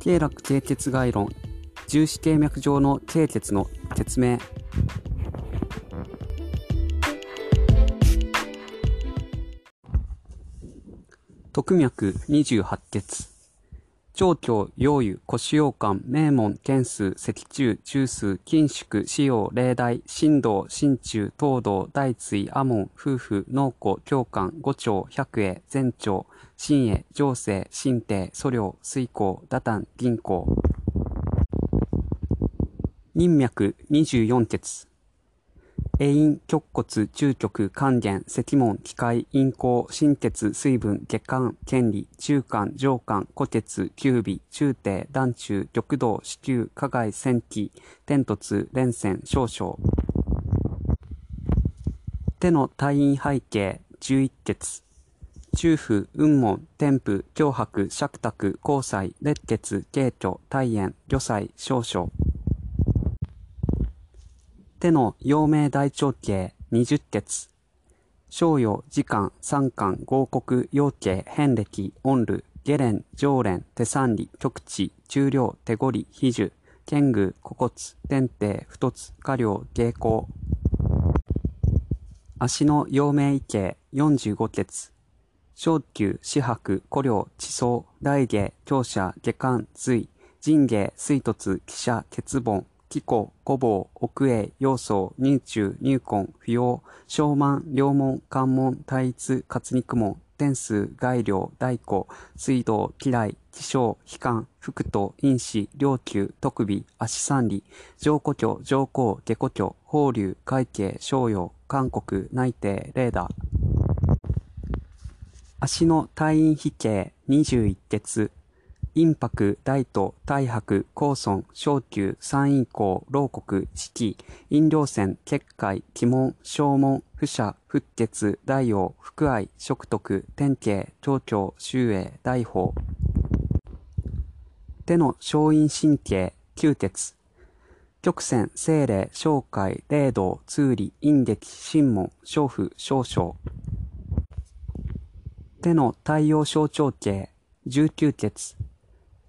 経絡低血概論。重視経脈上の経血の説明特脈28血。長教、陽油、腰陽間、名門、剣数、脊柱、中枢、金縮、使用、霊大、神道、心中、東道、大椎、阿門、夫婦、農庫、教官、五丁、百栄、前長、新栄、上世、新帝、素量、水耕、打炭、銀行。任脈24血。栄陰、極骨、中極、還元、赤門、機械、陰行、心鉄、水分、血管、権利、中間、上間、虎鉄、九尾、中帝、団中、玉道、子宮、加害、戦記、天突、連戦、少々。手の退院背景、十一血。中府、雲門、天府、脅迫、釈卓、交際、列血、慶挙、大炎、魚祭、少々。手の陽明大腸径二十血。商用、時間、三巻、合国、陽径、変歴、温ル、下連、上連、手三里、極地、中量、手ごり、比重、剣具、古骨、天帝、太つ、下量、芸行。足の陽明異形四十五血。小球、四白、古領、地層、大芸、強者、下巻、髄、人芸、水突、汽車、欠盆、気候、古房、奥営、要素、入中、入根、不要、小満、両門、関門、対一、活肉門、天数、外量、大古、水道、嫌い、気象、悲観、福と、因子、両球、特備、足三里、上古居、上皇、下古居、法流、会計、商用、韓国、内定、レーダー。足の退院比形、二十一鉄、陰白、大都、大白、高村、小宮、山陰公、老国、四季、陰量線、結界、鬼門、小門、不赦、復血、大王、福愛、食徳、天慶、長長、周英、大法。手の小陰神経、九鉄。曲線、精霊、小海、霊道、通理、陰劇、神門、小府、少々。手の太陽小長径、十九鉄。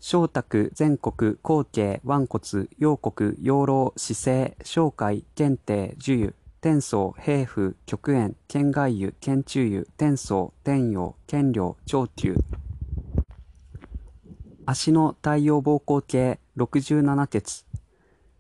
小卓、全国、皇帝、万骨、陽国、養老、死生、小海、検定、樹油、天宗、平風、極縁、県外油、県中油、天宗、天陽、県領、長久。足の太陽膀胱系67鉄。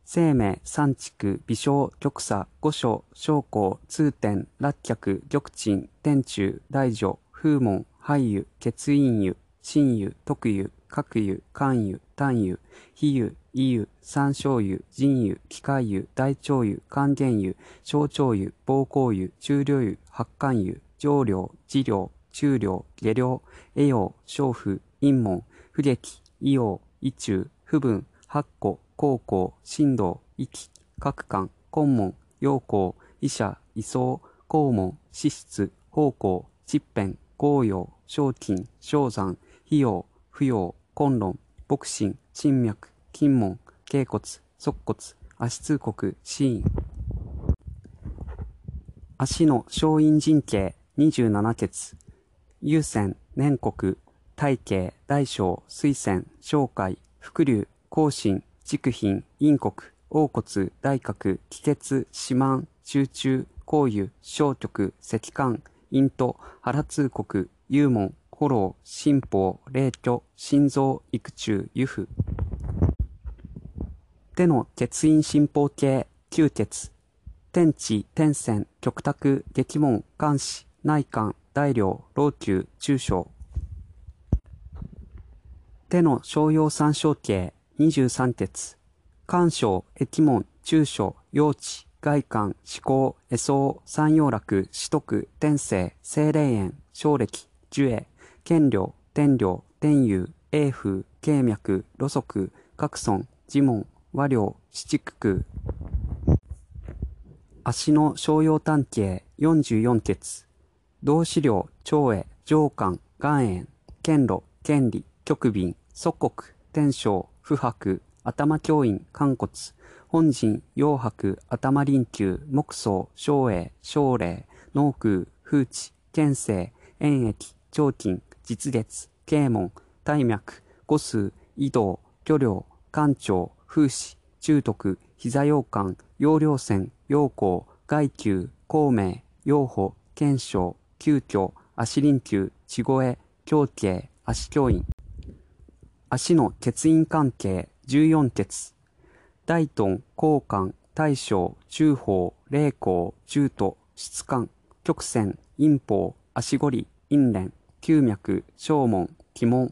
生命、三畜、微小、極左、五所、小公、通天、落脚、玉鎮、天中、大女、風門、肺油、血陰油、心油、特油、各油、肝油、胆油、比油、異油、山椒油、人油、機械油、大腸油、還元油、小腸油、膀胱油、中量油、発汗油、上量、治療、中量、下量、栄養、小腹、陰門、不劇、異様、異中、不分、八個、高校、振動、息、各館、根門、陽光、医者、位相、肛門、脂質、方向、疾病、合陽、小筋、小山、費用、不要、根論、牧心、心脈、筋門、頸骨、側骨、足通骨、死因。足の小陰神経27血。優先、年国、体系、大小、水仙、小海、伏流、甲心、軸品、陰国、王骨、大角、気血、四万、集中、甲油、小極、石管、陰と、腹通国、幽門、フォロー、心法、霊居、心臓、育中、油符。手の血陰心法系、吸血。天地、天線、極卓、激門、監視、内観、大量、老朽、中小。手の商用三小形、23鉄。干渉、液門、中小、幼稚、外観、思考、絵相、三葉楽、四徳、天性、精霊園、小暦、樹影、権領、天領、天佑、英風、慶脈、路側、各村、自門、和領、七区。足の商用単形44血。同資料、長栄、上官、岩塩、剣路、権利、極便、祖国、天正、不白、頭教員、肝骨、本人、洋白、頭臨球、木層、小栄、小霊、農空、風地、県政、塩液、長筋、実月、啓門、大脈、五数、移動、漁量、官庁、風刺、中徳、膝羊羹、陽陵線、陽光、外宮、孔明、陽保、賢章、急遽、足臨球、地越、狂慶、足教員。足の欠員関係、14欠。大東、交換、大将、中法、霊光、中途、質感、曲線、陰法、足堀、陰連、九脈、小門、鬼門。